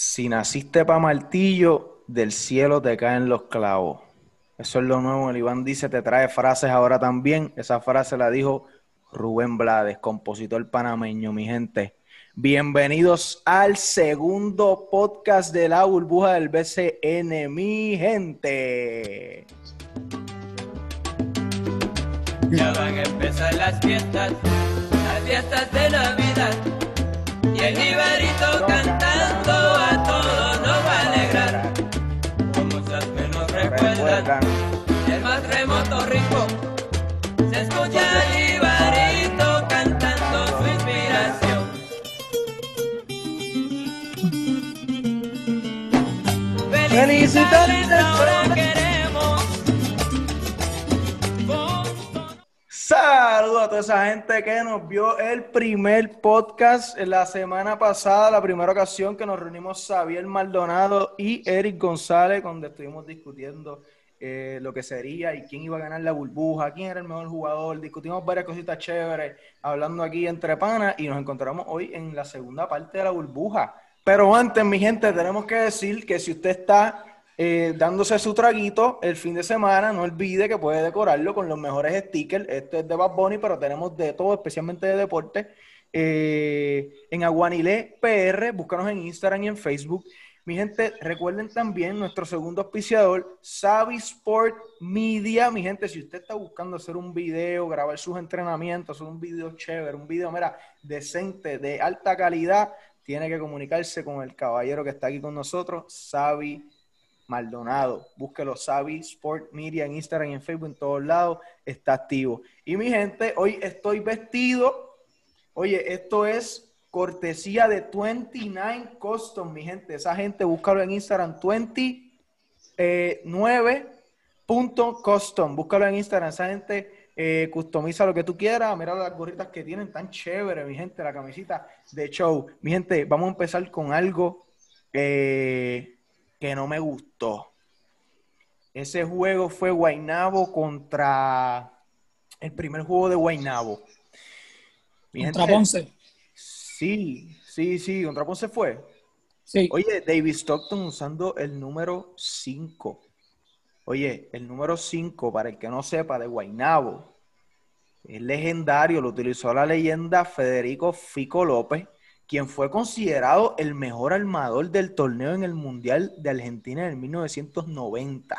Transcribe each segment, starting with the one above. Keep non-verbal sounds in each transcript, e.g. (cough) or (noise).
Si naciste para martillo, del cielo te caen los clavos. Eso es lo nuevo. El Iván dice, te trae frases ahora también. Esa frase la dijo Rubén Blades, compositor panameño, mi gente. Bienvenidos al segundo podcast de la burbuja del BCN, mi gente. Ya van a empezar las fiestas, las fiestas de. Y el Ibarito cantando a todos nos va a alegrar. Como que nos recuerdan, el más remoto rincón. Se escucha el Ibarito cantando su inspiración. Felicidades, ahora queremos. Saludos a toda esa gente que nos vio el primer podcast la semana pasada, la primera ocasión que nos reunimos Xavier Maldonado y Eric González, donde estuvimos discutiendo eh, lo que sería y quién iba a ganar la burbuja, quién era el mejor jugador. Discutimos varias cositas chéveres, hablando aquí entre panas, y nos encontramos hoy en la segunda parte de la burbuja. Pero antes, mi gente, tenemos que decir que si usted está eh, dándose su traguito el fin de semana, no olvide que puede decorarlo con los mejores stickers. Esto es de Bad Bunny, pero tenemos de todo, especialmente de deporte. Eh, en Aguanilé PR, búscanos en Instagram y en Facebook. Mi gente, recuerden también nuestro segundo auspiciador, Savi Sport Media. Mi gente, si usted está buscando hacer un video, grabar sus entrenamientos, hacer un video chévere, un video, mira, decente, de alta calidad, tiene que comunicarse con el caballero que está aquí con nosotros, Savi Maldonado. Búsquelo, Savi Sport Media en Instagram y en Facebook, en todos lados, está activo. Y mi gente, hoy estoy vestido. Oye, esto es cortesía de 29 Custom, mi gente. Esa gente, búscalo en Instagram, 29.custom. Búscalo en Instagram. Esa gente eh, customiza lo que tú quieras. Mira las gorritas que tienen, tan chévere, mi gente. La camisita de show. Mi gente, vamos a empezar con algo eh, que no me gustó. Ese juego fue Guainabo contra el primer juego de Guainabo. Contra gente, Ponce. Sí, sí, sí, contra Ponce fue. Sí. Oye, David Stockton usando el número 5. Oye, el número 5, para el que no sepa, de Guainabo, es legendario, lo utilizó la leyenda Federico Fico López, quien fue considerado el mejor armador del torneo en el Mundial de Argentina en el 1990.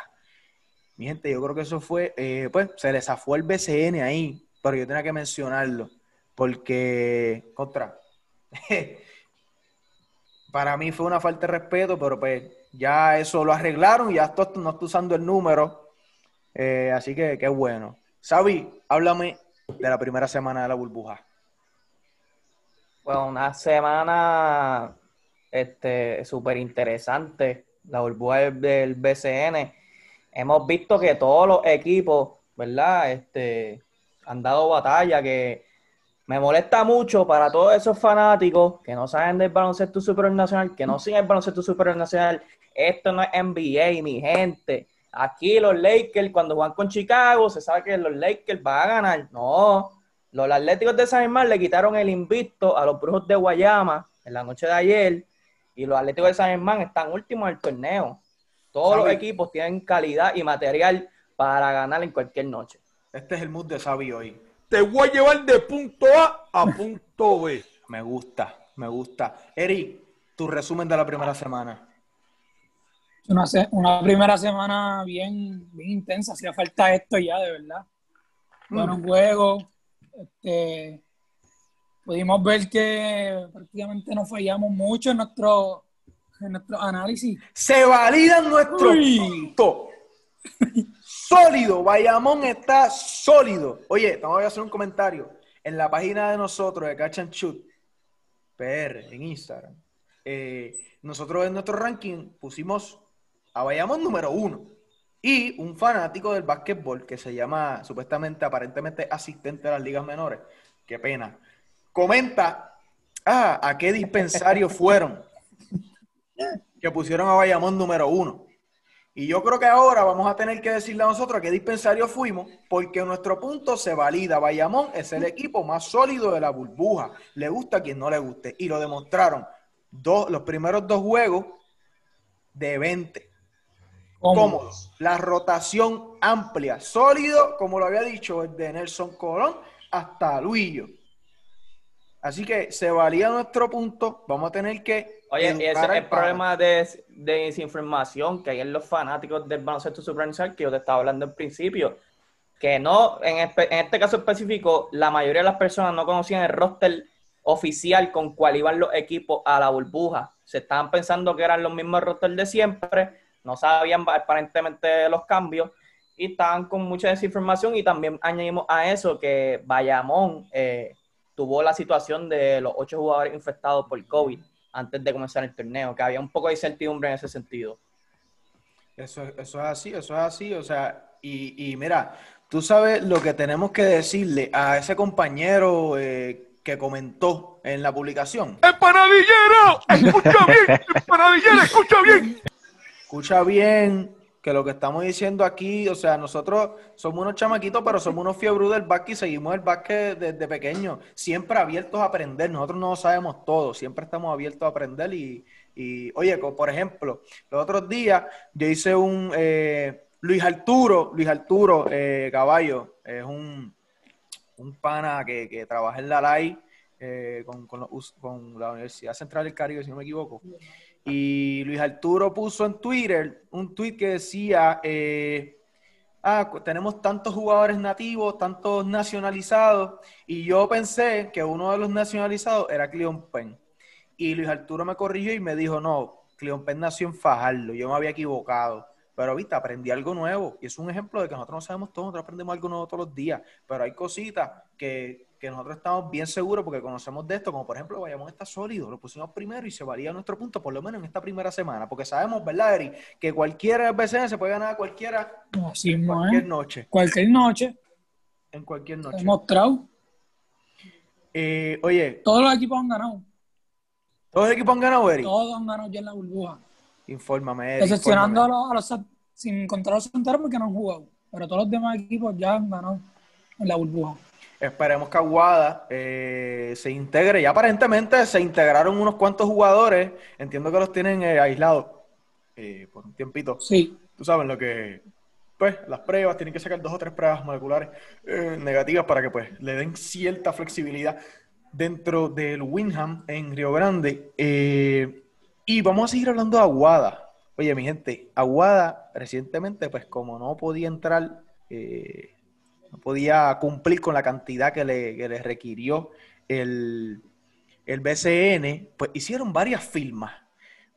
Mi gente, yo creo que eso fue, eh, pues, se les zafó el BCN ahí, pero yo tenía que mencionarlo, porque, contra, (laughs) para mí fue una falta de respeto, pero pues ya eso lo arreglaron ya no está usando el número. Eh, así que qué bueno. Sabi, háblame de la primera semana de la burbuja. Bueno, una semana este, súper interesante, la burbuja del, BCN. Hemos visto que todos los equipos, ¿verdad? Este, han dado batalla, que me molesta mucho para todos esos fanáticos que no saben del baloncesto superior nacional, que no siguen el baloncesto superior nacional. Esto no es NBA, mi gente. Aquí los Lakers, cuando juegan con Chicago, se sabe que los Lakers van a ganar. No, los Atléticos de San Germán le quitaron el invicto a los Brujos de Guayama en la noche de ayer y los Atléticos de San Germán están últimos del torneo. Todos los equipos tienen calidad y material para ganar en cualquier noche. Este es el mood de Sabi hoy. Te voy a llevar de punto A a punto B. (laughs) Me gusta, me gusta. Eric, tu resumen de la primera semana. Una, se- una primera semana bien, bien intensa. Hacía falta esto ya, de verdad. Buenos juegos. Este, pudimos ver que prácticamente no fallamos mucho en nuestro, en nuestro análisis. Se validan nuestros Uy. puntos. Sólido, Bayamón está sólido. Oye, voy a hacer un comentario. En la página de nosotros, de Catch Shoot, PR, en Instagram, eh, nosotros en nuestro ranking pusimos a Bayamón número uno. Y un fanático del básquetbol que se llama, supuestamente, aparentemente asistente a las ligas menores. Qué pena. Comenta, ah, ¿a qué dispensario (laughs) fueron? que pusieron a Bayamón número uno. Y yo creo que ahora vamos a tener que decirle a nosotros a qué dispensario fuimos, porque nuestro punto se valida. Bayamón es el equipo más sólido de la burbuja. Le gusta a quien no le guste. Y lo demostraron. dos, los primeros dos juegos de 20. Cómodos. Cómodos. La rotación amplia, sólido, como lo había dicho, de Nelson Colón hasta Luillo. Así que se valía nuestro punto. Vamos a tener que. Oye, y ese es el problema de, de desinformación que hay en los fanáticos del baloncesto supranuncial que yo te estaba hablando al principio. Que no, en, espe- en este caso específico, la mayoría de las personas no conocían el roster oficial con cual iban los equipos a la burbuja. Se estaban pensando que eran los mismos rosters de siempre, no sabían aparentemente los cambios y estaban con mucha desinformación y también añadimos a eso que Bayamón eh, tuvo la situación de los ocho jugadores infectados por COVID antes de comenzar el torneo, que había un poco de incertidumbre en ese sentido. Eso, eso es así, eso es así. O sea, y, y mira, tú sabes lo que tenemos que decirle a ese compañero eh, que comentó en la publicación. ¡Empanadillero! ¡Escucha bien! ¡Empanadillero, escucha bien! Escucha bien que lo que estamos diciendo aquí, o sea, nosotros somos unos chamaquitos, pero somos unos fiebros del básquet y seguimos el básquet desde pequeños, siempre abiertos a aprender. Nosotros no sabemos todo, siempre estamos abiertos a aprender. Y, y, oye, por ejemplo, los otros días yo hice un eh, Luis Arturo, Luis Arturo eh, Caballo, es un, un pana que, que trabaja en la LAI eh, con, con con la Universidad Central del Caribe, si no me equivoco. Y Luis Arturo puso en Twitter un tweet que decía, eh, ah, tenemos tantos jugadores nativos, tantos nacionalizados, y yo pensé que uno de los nacionalizados era Cleon Penn. Y Luis Arturo me corrigió y me dijo, no, Cleon Penn nació en Fajardo, yo me había equivocado. Pero, viste, aprendí algo nuevo. Y es un ejemplo de que nosotros no sabemos todo, nosotros aprendemos algo nuevo todos los días. Pero hay cositas que, que nosotros estamos bien seguros porque conocemos de esto, como por ejemplo, Bayamón está sólido, lo pusimos primero y se valía nuestro punto, por lo menos en esta primera semana. Porque sabemos, ¿verdad, Eri? Que cualquier BCN se puede ganar a cualquiera Así mismo, cualquier ¿eh? noche. Cualquier noche, En cualquier noche. demostrado. Eh, oye, Todos los equipos han ganado. ¿todos los equipos han ganado, Eri? Todos han ganado ya en la burbuja. Infórmame, Eri. Excepcionando a los, a los sin contar a los porque no han jugado. Pero todos los demás equipos ya han ganado en la burbuja. Esperemos que Aguada eh, se integre. Y aparentemente se integraron unos cuantos jugadores. Entiendo que los tienen eh, aislados eh, por un tiempito. Sí. Tú sabes lo que, pues, las pruebas, tienen que sacar dos o tres pruebas moleculares negativas para que, pues, le den cierta flexibilidad dentro del Winham en Río Grande. Y vamos a seguir hablando de Aguada. Oye, mi gente, Aguada recientemente, pues, como no podía entrar, eh, no podía cumplir con la cantidad que le, que requirió el, el BCN, pues hicieron varias firmas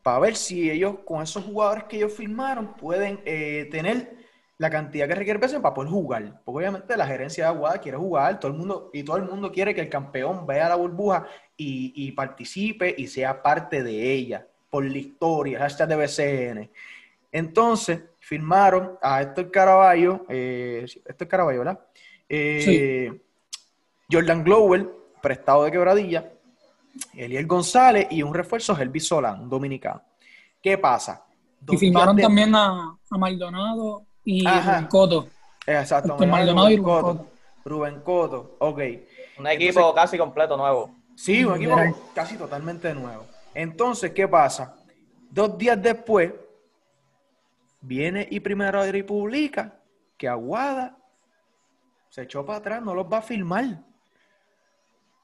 para ver si ellos, con esos jugadores que ellos firmaron, pueden eh, tener la cantidad que requiere el BCN para poder jugar. Porque obviamente la gerencia de Aguada quiere jugar, todo el mundo, y todo el mundo quiere que el campeón vea la burbuja y, y participe y sea parte de ella, por la historia, hashtag de BCN. Entonces, firmaron a Héctor Caraballo, eh, Héctor Caraballo, ¿verdad? Eh, Jordan Glower, prestado de quebradilla, Eliel González y un refuerzo, Helvi Solán, un dominicano. ¿Qué pasa? Y firmaron de- también a, a Maldonado y Ajá. Rubén Coto. Exacto, Héctor Maldonado y Rubén Coto. Rubén Coto, ok. Un equipo Entonces- casi completo nuevo. Sí, un equipo casi totalmente nuevo. Entonces, ¿qué pasa? Dos días después, viene y primero y publica que Aguada se echó para atrás, no los va a firmar.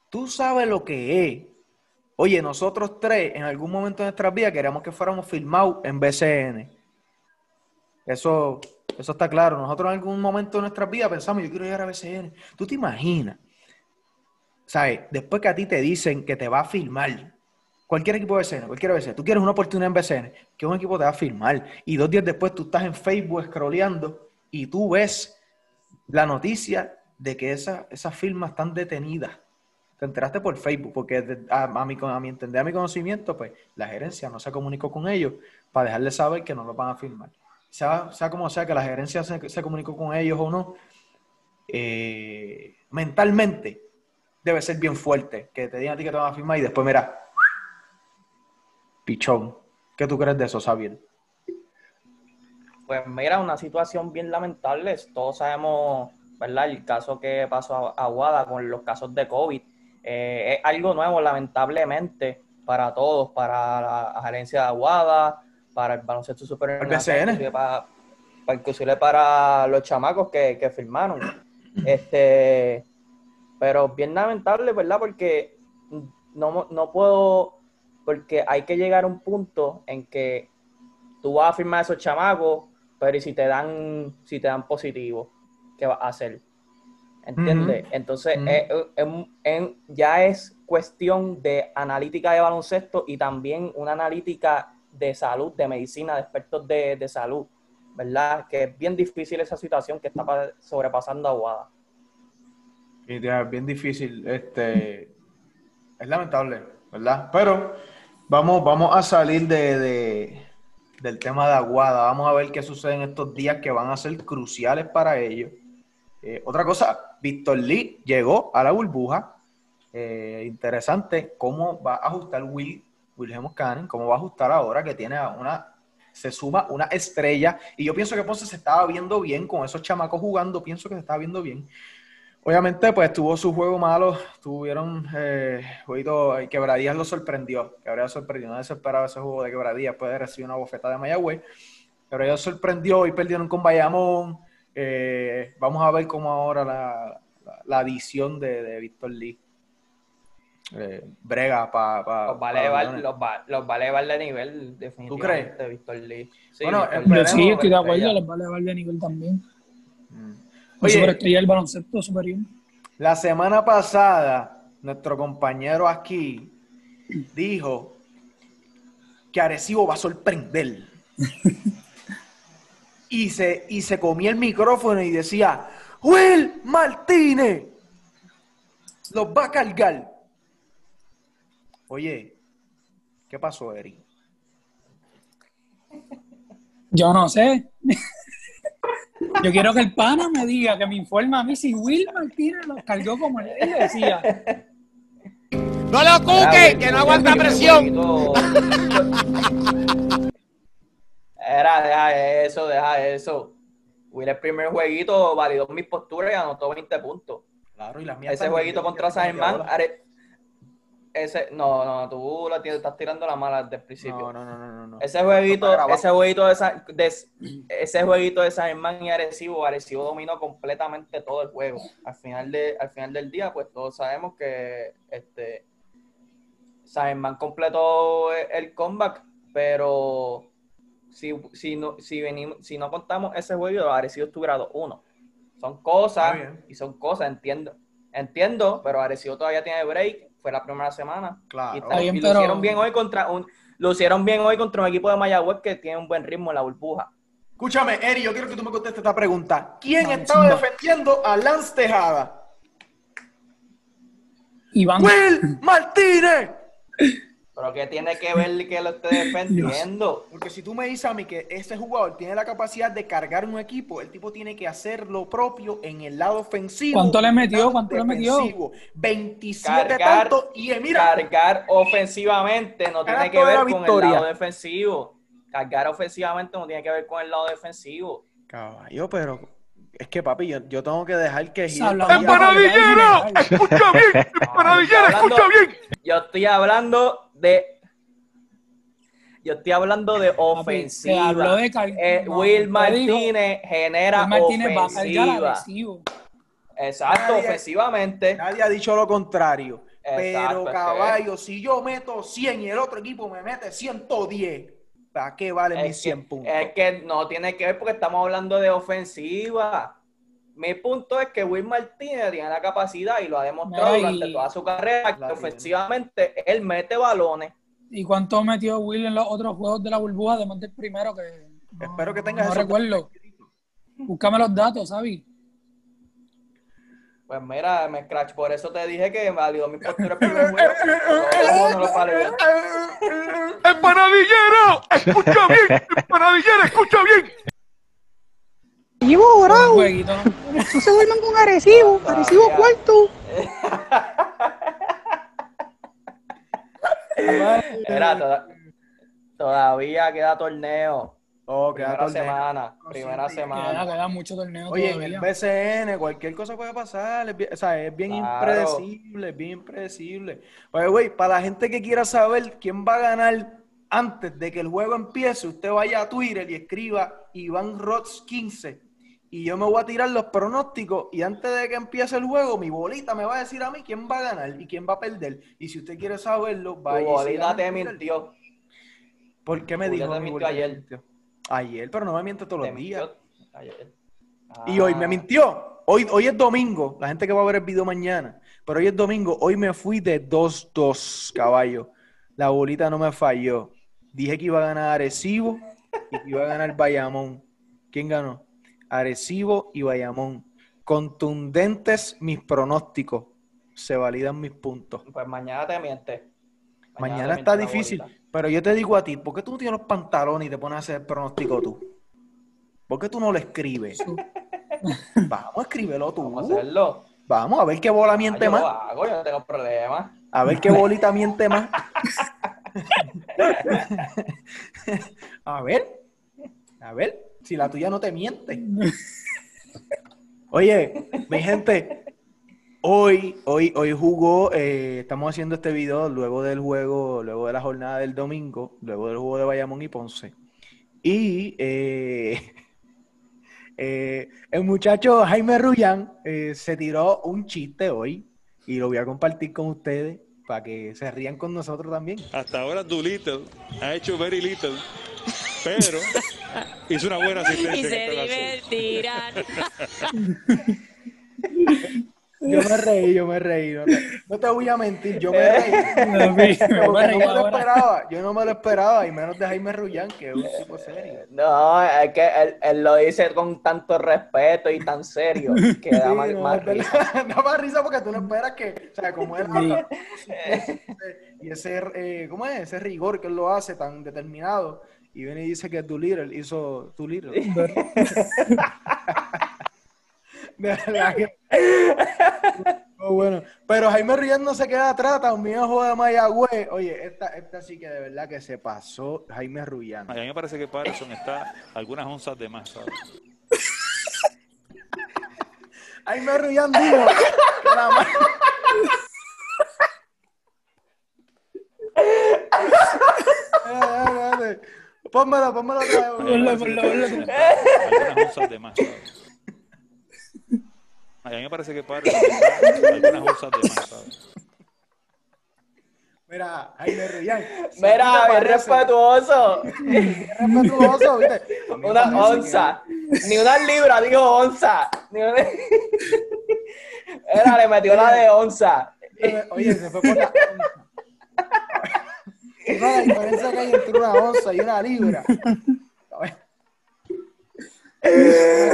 Tú sabes lo que es. Oye, nosotros tres, en algún momento de nuestras vidas, queríamos que fuéramos firmados en BCN. Eso, eso está claro. Nosotros en algún momento de nuestras vidas pensamos, yo quiero llegar a BCN. ¿Tú te imaginas? ¿sabes? Después que a ti te dicen que te va a firmar, cualquier equipo de BCN, cualquier BCN, tú quieres una oportunidad en BCN, que un equipo te va a firmar, y dos días después tú estás en Facebook scrolleando y tú ves la noticia de que esa- esas firmas están detenidas. Te enteraste por Facebook, porque a mi, a mi entender, a mi conocimiento, pues la gerencia no se comunicó con ellos para dejarles saber que no lo van a firmar. Sea, sea como sea que la gerencia se, se comunicó con ellos o no, eh, mentalmente debe ser bien fuerte. Que te digan a ti que te van a firmar y después, mira, pichón. ¿Qué tú crees de eso, Xavier? Pues mira, una situación bien lamentable. Todos sabemos, ¿verdad? El caso que pasó a Aguada con los casos de COVID. Eh, es algo nuevo, lamentablemente, para todos, para la gerencia de Aguada, para el baloncesto superior, El BCN. inclusive para, inclusive para los chamacos que, que firmaron. (clears throat) Este, pero bien lamentable, ¿verdad? Porque no, no puedo, porque hay que llegar a un punto en que tú vas a firmar a esos chamacos, pero ¿y si te dan, si te dan positivo, ¿qué vas a hacer? ¿Entiendes? Entonces, ya es cuestión de analítica de baloncesto y también una analítica de salud, de medicina, de expertos de, de salud, ¿verdad? Que es bien difícil esa situación que está pa- sobrepasando a Aguada. Es bien difícil. Este, es lamentable, ¿verdad? Pero vamos, vamos a salir de, de- del tema de Aguada. Vamos a ver qué sucede en estos días que van a ser cruciales para ellos. Eh, otra cosa, Víctor Lee llegó a la burbuja. Eh, interesante cómo va a ajustar Will, Wilhelm Cannon, cómo va a ajustar ahora que tiene una, se suma una estrella. Y yo pienso que Ponce se estaba viendo bien con esos chamacos jugando, pienso que se estaba viendo bien. Obviamente, pues tuvo su juego malo, tuvieron eh, jueguito, eh, Quebradías lo sorprendió, Quebradías sorprendió, nadie se esperaba ese juego de Quebradías, puede recibir una bofetada de Mayagüez, Quebradías sorprendió y perdieron con Bayamón, Eh, vamos a ver cómo ahora la, la, la adición de, de Víctor Lee eh, brega para Los va a elevar, los va, los va a elevar de nivel, definitivamente, crees? Víctor Lee. Sí, Bueno, Víctor sí, estoy de acuerdo, superestrella. les va a elevar de nivel también. Mm. Oye, del baloncesto superior. La semana pasada, nuestro compañero aquí dijo que Arecibo va a sorprender. (laughs) y, se, y se comía el micrófono y decía, Will Martínez los va a cargar. Oye, ¿qué pasó, Eri? Yo no sé. Yo quiero que el pana me diga, que me informe a mí si Will Martínez los cargó como él decía. ¡No lo cuque! ¡Que no aguanta presión! Era, deja eso, deja eso. Will, el primer jueguito validó mis posturas y anotó 20 puntos. Claro, y las mías Ese jueguito contra San Germán, ese, no, no, tú la tienes- estás tirando la mala desde el principio. No, no, no, no, no. Ese jueguito, ese jueguito de, San- de- ese jueguito de San Germán y Arecibo, Arecibo dominó completamente todo el juego. Al final de, al final del día, pues todos sabemos que este San Germán completó el comeback, pero si, si no, si venimos, si no contamos ese juego, Arecibo estuviera 2-1. Son cosas y son cosas, entiendo. Entiendo, pero Arecibo todavía tiene break, fue la primera semana. Claro. Y, Está bien, y pero- lucieron bien hoy contra un lucieron bien hoy contra un equipo de Mayagüez que tiene un buen ritmo en la burbuja. Escúchame, Eri, yo quiero que tú me contestes esta pregunta. ¿Quién estaba defendiendo a Lance Tejada? Iván, ¡Will Martínez! Pero que tiene que ver que lo esté (laughs) defendiendo. Porque si tú me dices a mí que ese jugador tiene la capacidad de cargar un equipo, el tipo tiene que hacer lo propio en el lado ofensivo. ¿Cuánto le metió? ¿Cuánto le metió? defensivo. 27 Cargar- tantos. Y eh, mira, Cargar ofensivamente no tiene que ver la con el lado defensivo. Cargar ofensivamente no tiene que ver con el lado defensivo. caballo, pero es que papi, yo, yo tengo que dejar que ¡Empanadillero! ¡Escucha bien! ¡Empanadillero, escucha bien! Yo estoy hablando de yo estoy hablando de habló ofensiva. de car- Eh, no, Will Martínez genera Will Martínez va a ofensiva. Exacto, Nadie- ofensivamente. Nadie ha dicho lo contrario. Exacto, pero es que- caballo, si yo meto 100 y el otro equipo me mete 110, ¿para qué valen mis Es 100 que, puntos? es que no tiene que ver porque estamos hablando de ofensiva. Mi punto es que Will Martínez tiene la capacidad y lo ha demostrado y- durante toda su carrera que ofensivamente él mete balones. ¿Y cuánto metió Will en los otros juegos de la burbuja, además del primero que no, Espero que tengas no recuerdo? Búscame los datos, ¿sabes? Pues mira, me scratch, por eso te dije que validó mi postura el primer juego. No, no lo. ¡Escucha bien! ¡Empanadillero, escucha bien! Llevo Un bravo. jueguito. (laughs) No se duerman con Arecibo. Arecibo cuarto. (laughs) Toda- todavía queda torneo. Oh, queda Primera torneo. semana, Consciente primera Queda, semana. queda mucho torneo Oye, en el todavía. BCN cualquier cosa puede pasar, es bien, o sea, es bien Claro. impredecible, es bien impredecible. Oye, güey, para la gente que quiera saber quién va a ganar antes de que el juego empiece, usted vaya a Twitter y escriba Iván Rods 15 y yo me voy a tirar los pronósticos y antes de que empiece el juego, mi bolita me va a decir a mí quién va a ganar y quién va a perder. Y si usted quiere saberlo, Tu vaya y bolita te mintió. ¿Por qué me dijo te mi mintió ayer. mintió? Ayer, pero no me miente todos Te los días. ayer. Y hoy me Ah, mintió. Hoy, hoy es domingo. La gente que va a ver el video mañana. Pero hoy es domingo. Hoy me fui de 2-2, caballo. La bolita no me falló. Dije que iba a ganar Arecibo y que iba a ganar Bayamón. ¿Quién ganó? Arecibo y Bayamón. Contundentes mis pronósticos. Se validan mis puntos. Pues mañana te miente. Mañana, te está miente difícil. bolita. Pero yo te digo a ti, ¿por qué tú no tienes los pantalones y te pones a hacer el pronóstico tú? ¿Por qué tú no lo escribes? (laughs) Vamos, escríbelo tú. Vamos a hacerlo. Vamos a ver qué bola Ah, miente yo más. lo hago, yo no tengo problema. A ver qué bolita miente más. (laughs) (laughs) A ver. A ver. Si la tuya no te miente. (laughs) Oye, mi gente. Hoy, hoy, hoy jugó. eh, estamos haciendo este video luego del juego, luego de la jornada del domingo, luego del juego de Bayamón y Ponce. Y eh, (laughs) eh, el muchacho Jaime Rullán eh, se tiró un chiste hoy y lo voy a compartir con ustedes para que se rían con nosotros también. Hasta ahora Doolittle ha hecho very little, pero hizo una buena asistencia. y se divertirán. Yo me reí, yo me reí. No te, no te voy a mentir, yo me reí. (laughs) Me no me lo esperaba, yo no me lo esperaba, y menos de Jaime Rullán, que es un tipo serio. No, es que él, él lo dice con tanto respeto y tan serio que da Sí, más, no, risa. (laughs) da más risa porque tú no esperas que, o sea, como él habla, y ese, eh, ¿cómo es? Ese rigor que él lo hace tan determinado, y viene y dice que Doolittle hizo Doolittle. (laughs) De verdad que- (laughs) Oh, bueno, pero Jaime Rullán no se queda atrás, también ojo de Mayagüez. Oye, esta, esta sí que de verdad que se pasó Jaime Rullán. A mí me parece que Patterson está algunas onzas de más, ¿sabes? (laughs) Jaime Rullán dijo que la. Pónmelo, pónmelo otra vez. Ponlo, algunas onzas de más, ¿sabes? A mí me parece que está algunas onzas de más, ¿sabes? Mira, Jaime Rullán. si Mira, te bien parece- respetuoso. respetuoso, ¿viste? (laughs) Una onza. Ni una libra, dijo onza. Ni una... (laughs) Era, le metió la de onza. Oye, se fue por la Mira la diferencia que hay entre una onza y una libra. (laughs)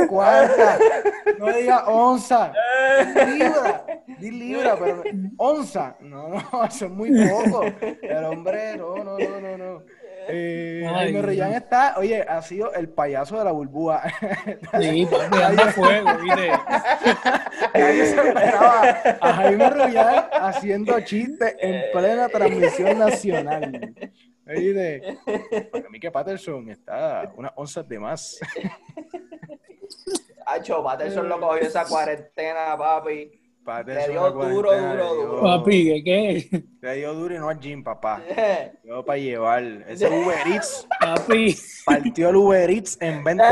Cuarta. No diga onza. Libra. Di libra, pero onza. No, no, eso es muy poco. El hombre, no, no, no, no, no. Eh, Jaime Dios. Rillán está, oye, ha sido el payaso de la burbuja. (laughs) Sí, papi, anda fuego, ¿viste? (laughs) Nadie se esperaba a Jaime Rullán haciendo chistes en plena transmisión nacional. ¿Oíste? Para mí que Patterson está unas onzas de más. Hacho, Patterson lo cogió esa cuarentena, papi. Le dio duro, duro, duro. Papi, ¿qué qué? Le dio duro y no al gym, papá. (laughs) Yo para llevar. Ese Uber Eats Papi. partió el Uber Eats en 20.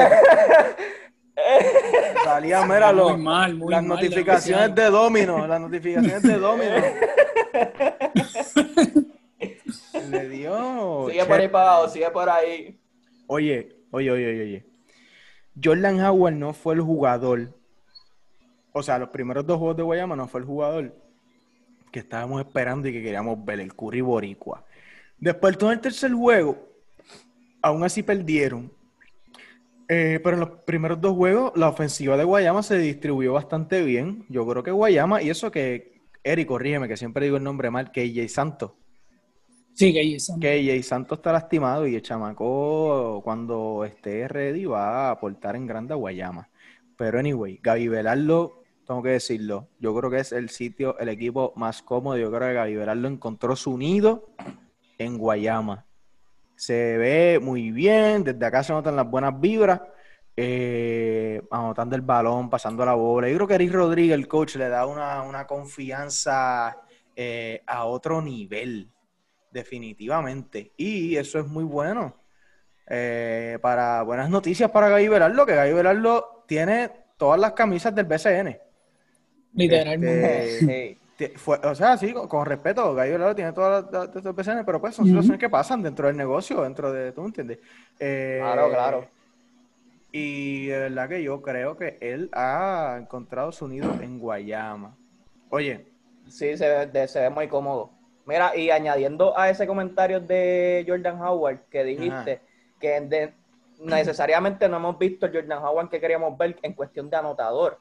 Salía, mira, Muy mal, muy las mal, notificaciones de Domino. Las notificaciones de Domino. (laughs) Le dio. Sigue por ahí para abajo, sigue por ahí. Oye, oye, oye, oye, oye. Jordan Howard no fue el jugador. O sea, los primeros dos juegos de Guayama no fue el jugador que estábamos esperando y que queríamos ver, el Curry Boricua. Después todo el tercer juego, aún así perdieron. Eh, pero en los primeros dos juegos, la ofensiva de Guayama se distribuyó bastante bien. Yo creo que Guayama, y eso que, Eric, corrígeme, que siempre digo el nombre mal, que Jay Santos. Sí, Jason. Que Jay Santos está lastimado y el chamaco, cuando esté ready, va a aportar en grande a Guayama. Pero anyway, Gaby Velardo, tengo que decirlo, yo creo que es el sitio, el equipo más cómodo. Yo creo que Gaby Velardo encontró su nido en Guayama. Se ve muy bien, desde acá se notan las buenas vibras, eh, anotando el balón, pasando la bola. Yo creo que Eric Rodríguez, el coach, le da una, una confianza eh, a otro nivel, definitivamente. Y eso es muy bueno. Eh, para buenas noticias para Gaby Velardo, que Gaby Velardo tiene todas las camisas del BCN. Literalmente. Este, (laughs) fue- o sea, sí, con, con respeto, Gallo Velardo tiene todas las PCN, pero pues son situaciones que pasan dentro del negocio, dentro de, ¿tú me entiendes? Eh, Claro, claro. Y de verdad que yo creo que él ha encontrado su nido en Guayama. Oye, Sí, se ve, de- se ve muy cómodo. Mira, y añadiendo a ese comentario de Jordan Howard que dijiste, que de- necesariamente no hemos visto el Jordan Howard que queríamos ver en cuestión de anotador,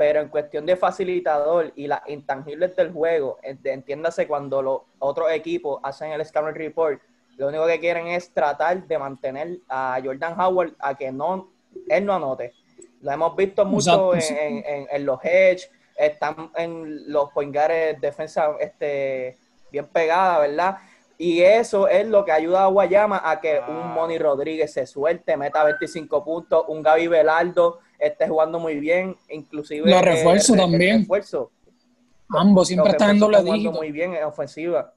pero en cuestión de facilitador y las intangibles del juego, entiéndase cuando los otros equipos hacen el scouting report, lo único que quieren es tratar de mantener a Jordan Howard a que no, él no anote. Lo hemos visto mucho en, en- en los hedge, están en los poingares defensa este, bien pegada, ¿verdad? Y eso es lo que ayuda a Guayama a que Ah. un Moni Rodríguez se suelte, meta 25 puntos, un Gaby Velardo esté jugando muy bien, inclusive Los refuerzos el- el- el también. refuerzo. Ambos siempre están en doble están jugando dígito. muy bien en ofensiva.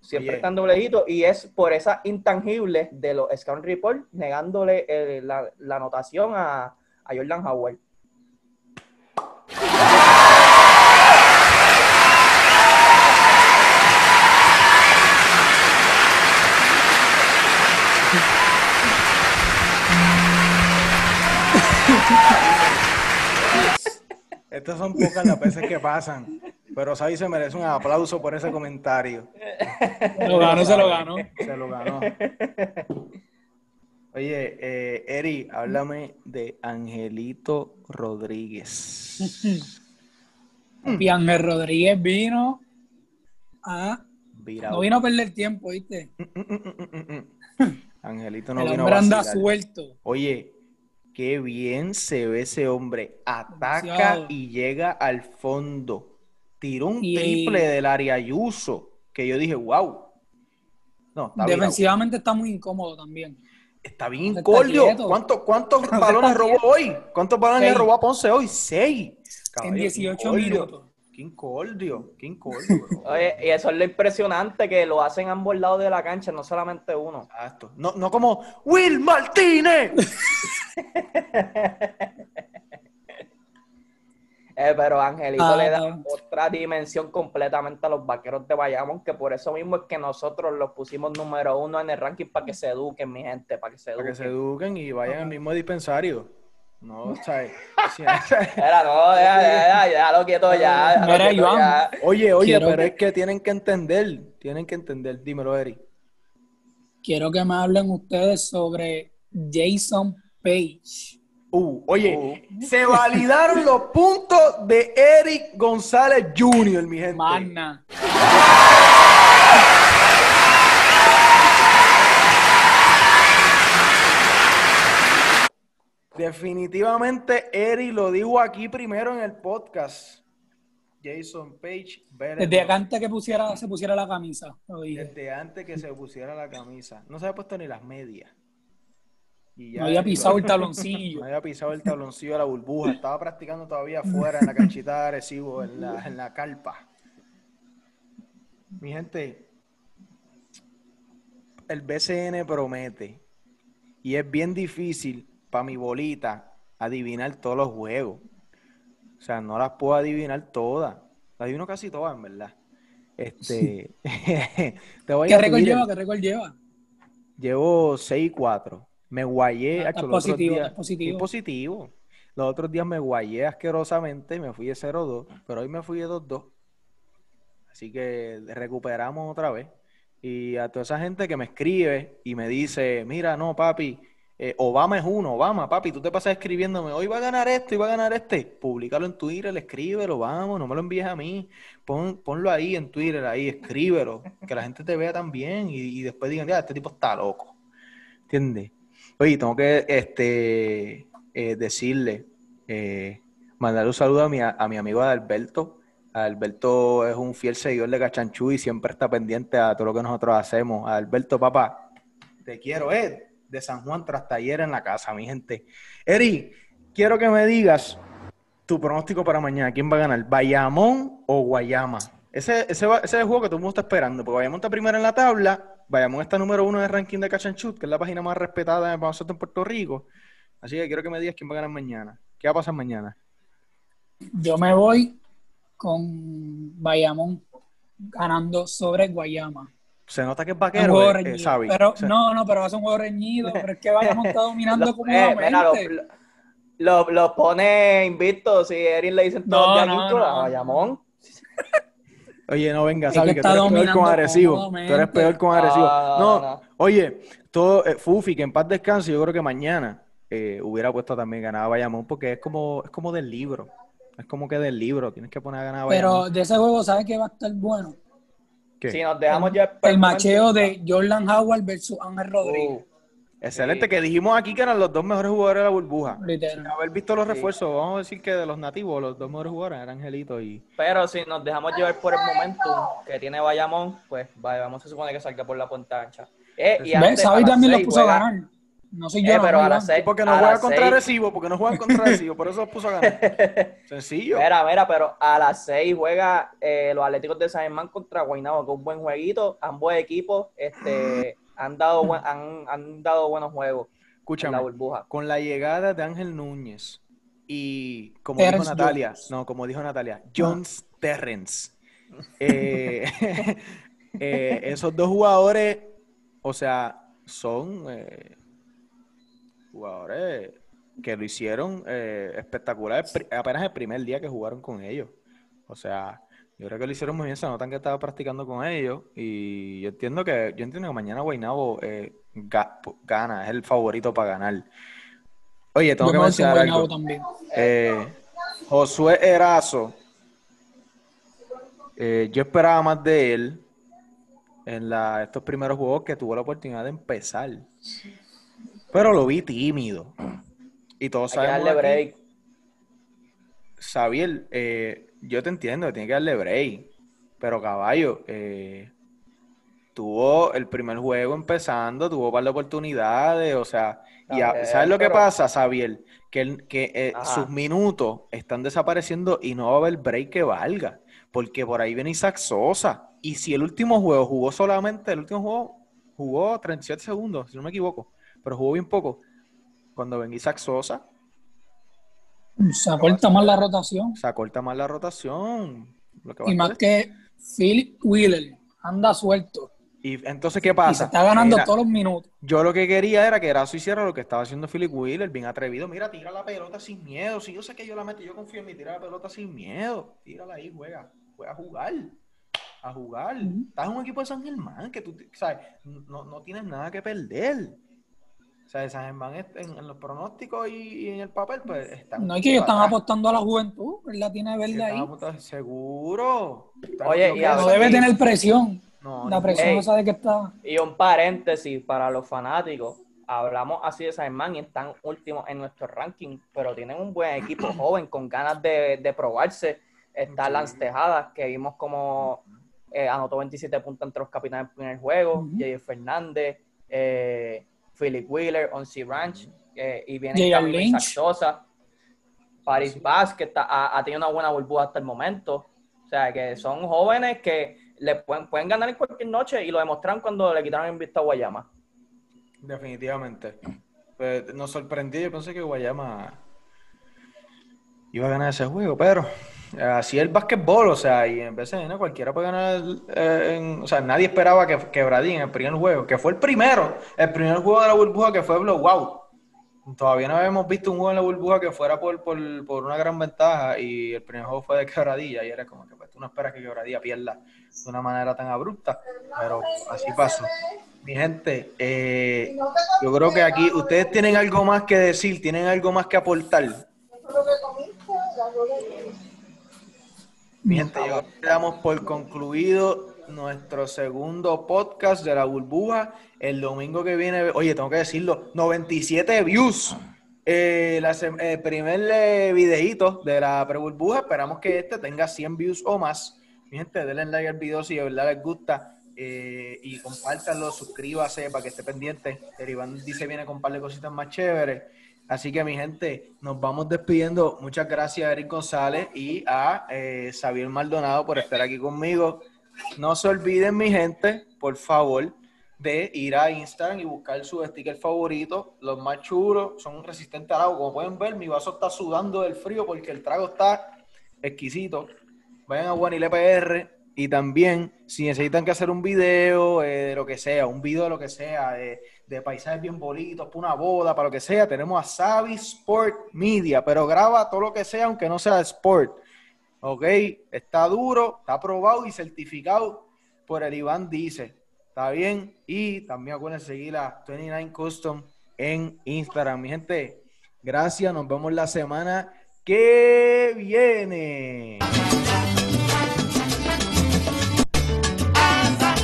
Siempre Oye. están doble dígito y es por esas intangibles de los Scout Report negándole eh, la, la anotación a, a Jordan Howard. Son pocas las veces que pasan, pero Sabi se merece un aplauso por ese comentario. Se lo ganó, se lo ganó. Se lo ganó. Oye, eh, Eri, háblame de Angelito Rodríguez. Y Ángel Rodríguez vino a. Virado. No vino a perder tiempo, ¿viste? (laughs) Angelito no el vino a hombre anda vacilar. suelto. Oye, qué bien se ve ese hombre. Ataca Demasiado. y llega al fondo. Tiró un Y- triple del área Ayuso que yo dije, wow. No, está. Defensivamente está muy incómodo también. Está bien incordio. quieto. ¿Cuántos, (laughs) balones robó quieto. hoy? ¿Cuántos balones le robó a Ponce hoy? Seis. En Caballo, 18 qué incordio. minutos. Qué incordio, qué incordio. (laughs) Oye, y eso es lo impresionante que lo hacen ambos lados de la cancha, no solamente uno. Exacto. No, no como Will Martínez. (laughs) (laughs) Eh, pero Angelito Ah, le da no. otra dimensión completamente a los vaqueros de Bayamón, que por eso mismo es que nosotros los pusimos número uno en el ranking para que se eduquen, mi gente, para que se Para eduquen. que se eduquen y vayan al mismo dispensario. No, ¿sabes? (laughs) Sí, Era, no, ya, ya, ya, déjalo quieto ya. Mira, quieto Iván. ya. Oye, oye, Quiero pero que- es que tienen que entender, tienen que entender. Dímelo, Eri. Quiero que me hablen ustedes sobre Jason Page. Uh, oye, se validaron los puntos de Eric González Jr., mi gente. Magna. Definitivamente, Eri lo dijo aquí primero en el podcast. Jason Page, Desde antes que pusiera, se pusiera la camisa. lo dije. desde antes que se pusiera la camisa. No se había puesto ni las medias. Y ya No había pisado el (laughs) taloncillo. No había pisado el tabloncillo de la burbuja. Estaba practicando todavía (laughs) afuera en la canchita de Arecibo, en la, en la carpa. Mi gente, el BCN promete. Y es bien difícil para mi bolita adivinar todos los juegos. O sea, no las puedo adivinar todas. Las adivino casi todas, en verdad. Este, (laughs) te voy ¿Qué récord lleva? ¿Qué récord lleva? Llevo 6 y 4. Me guayé. Ah, otros positivo, días- estás positivo. Estoy positivo. Los otros días me guayé asquerosamente y me fui de 0-2, pero hoy me fui de 2-2. Así que recuperamos otra vez. Y a toda esa gente que me escribe y me dice, mira, no, papi, eh, Obama es uno, Obama, papi, tú te pasas escribiéndome, hoy va a ganar esto, y va a ganar este. Públicalo en Twitter, escríbelo, vamos, no me lo envíes a mí. Pon, ponlo ahí en Twitter, ahí, escríbelo, que la gente te vea también y, y después digan, ya, este tipo está loco. ¿Entiendes? Oye, tengo que este, eh, decirle, eh, mandarle un saludo a mi, a mi amigo Adalberto. Adalberto es un fiel seguidor de Cachanchú y siempre está pendiente a todo lo que nosotros hacemos. Adalberto, papá, te quiero, Ed, de San Juan tras taller en la casa, mi gente. Eri, quiero que me digas tu pronóstico para mañana. ¿Quién va a ganar? ¿Bayamón o Guayama? Ese, ese, ese es el juego que todo el mundo está esperando, porque Bayamón está primero en la tabla, Bayamón está número uno en el ranking de Catch and Shoot, que es la página más respetada en baloncesto en Puerto Rico. Así que quiero que me digas quién va a ganar mañana. ¿Qué va a pasar mañana? Yo me voy con Bayamón ganando sobre Guayama. Se nota que es vaquero, eh, eh, pero no, no, pero va a ser un juego reñido. (laughs) Pero es que Bayamón está dominando Lo- eh, cómodamente. mira, lo, lo- lo pone invicto. Si Erin le dicen todo No, no, no. Bayamón. Oye, no venga, Es Xavi, que que, tú eres peor con agresivo. Tú eres peor con agresivo. No, No, oye, todo, eh, Fufi, que en paz descanse, yo creo que mañana eh, hubiera puesto también ganaba Bayamón, porque es como, es como del libro. Es como que del libro, tienes que poner a ganar a Pero Bayamón. de ese juego, ¿sabes qué va a estar bueno? ¿Qué? Si nos dejamos ya El macheo de Jordan Howard versus Ángel Rodríguez. Uh, Excelente, Sí. que dijimos aquí que eran los dos mejores jugadores de la burbuja. Literal. Sin haber visto los Sí. refuerzos, vamos a decir que de los nativos, los dos mejores jugadores eran Angelito y... Pero si nos dejamos llevar por el momentum que tiene Bayamón, pues Bayamón se supone que salga por la puerta ancha. Eh, y también lo seis puso a juega- ganar. No soy yo. Eh, no, pero no, a las seis- Porque no juega contra seis- Recibo, porque no juegan contra Recibo, por eso los puso a ganar. (laughs) Sencillo. Mira, mira, pero a las 6 juega eh, los Atléticos de San Germán contra Guaynabo, que es un buen jueguito. Ambos equipos este, han, dado buen- han, han dado buenos juegos en Escúchame. la burbuja. con la llegada de Ángel Núñez y como Terrence dijo Natalia, Jones. no, como dijo Natalia, Jones Terrence. Eh, (laughs) eh, esos dos jugadores, o sea, son eh, jugadores que lo hicieron eh, espectacular apenas el primer día que jugaron con ellos. O sea, yo creo que lo hicieron muy bien, se notan que estaba practicando con ellos y yo entiendo que yo entiendo que mañana Guaynabo eh, ga- gana, es el favorito para ganar. Oye, tengo Yo que mencionar Guaynabo algo. también. Eh, Josué Erazo, eh, yo esperaba más de él en la, estos primeros juegos que tuvo la oportunidad de empezar. Pero lo vi tímido. Y todos Hay que sabemos darle aquí- break. Xavier, eh, yo te entiendo tiene que darle break, pero caballo, eh, tuvo el primer juego empezando, tuvo un par de oportunidades, o sea, y a- ¿sabes lo que pasa, Xavier? Que, que eh, sus minutos están desapareciendo y no va a haber break que valga, porque por ahí viene Isaac Sosa, y si el último juego jugó solamente, el último juego jugó 37 segundos, si no me equivoco, pero jugó bien poco, cuando venga Isaac Sosa, Se acorta más la rotación. se acorta más la rotación. Lo que va Y a más que Philip Wheeler anda suelto. Y entonces, ¿qué Y se pasa? está ganando Mira, todos los minutos. Yo lo que quería era que Erazo hiciera lo que estaba haciendo Philip Wheeler, bien atrevido. Mira, tira la pelota sin miedo. Si yo sé que yo la meto, yo confío en mí. Tira la pelota sin miedo. Tírala ahí, juega. Juega a jugar. A jugar. Estás en un equipo de San Germán que tú, ¿sabes? No, no tienes nada que perder. O sea, San Germán en, en los pronósticos y, y en el papel, pues están. No es que ellos están apostando a la juventud. Él la tiene verde ahí. apostando- Seguro. Oye, y No debe tener presión. No, La no. presión no sabe que está. Y un paréntesis para los fanáticos. Hablamos así de San Germán y están últimos en nuestro ranking, pero tienen un buen equipo (clears throat) joven con ganas de, de probarse. Está Sí. Lance Tejada, que vimos como eh, anotó 27 puntos entre los capitanes del primer juego. J.J. Fernández, eh, Philip Wheeler, Onsi Ranch, eh, y viene. Isaac Sosa. Paris Vaz, que está, ha, ha tenido una buena burbuja hasta el momento. O sea, que son jóvenes que le pueden, pueden ganar en cualquier noche y lo demostraron cuando le quitaron el visto a Guayama. Definitivamente. Pues, nos sorprendió, yo pensé que Guayama iba a ganar ese juego, pero así es el básquetbol, o sea, y en BCN cualquiera puede ganar, eh, en- o sea, nadie esperaba que Quebradín en el primer juego, que fue el primero, el primer juego de la burbuja que fue blowout. Todavía no habíamos visto un juego en la burbuja que fuera por, por, por una gran ventaja y el primer juego fue de Quebradilla y era como que pues, tú no esperas que Quebradilla pierda de una manera tan abrupta, pero así pasó. Mi gente, eh, yo creo que aquí ustedes tienen algo más que decir, tienen algo más que aportar. Gente, yo damos por concluido nuestro segundo podcast de la burbuja. El domingo que viene, oye, tengo que decirlo, 97 views. Eh, la el primer eh, videíto de la pre-burbuja. Esperamos que este tenga 100 views o más. Mi gente, denle like al video si de verdad les gusta. eh, y compártanlo, suscríbase para que esté pendiente. El Iván dice viene con un par de cositas más chéveres. Así que mi gente, nos vamos despidiendo. Muchas gracias a Eric González y a eh, Xavier Maldonado por estar aquí conmigo. No se olviden, mi gente, por favor, de ir a Instagram y buscar su sticker favorito. Los más chulos son resistentes al agua. Como pueden ver, mi vaso está sudando del frío porque el trago está exquisito. Vayan a Guanile PR y también, si necesitan que hacer un video eh, de lo que sea, un video de lo que sea, de, paisajes bien bonitos, para una boda, para lo que sea, tenemos a Savi Sport Media, pero graba todo lo que sea, aunque no sea sport. ¿Ok? Está duro, está aprobado y certificado por el Iván Dice. ¿Está bien? Y también acuérdense seguir a 29 Custom en Instagram. Mi gente, gracias. Nos vemos la semana que viene.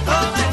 A Santo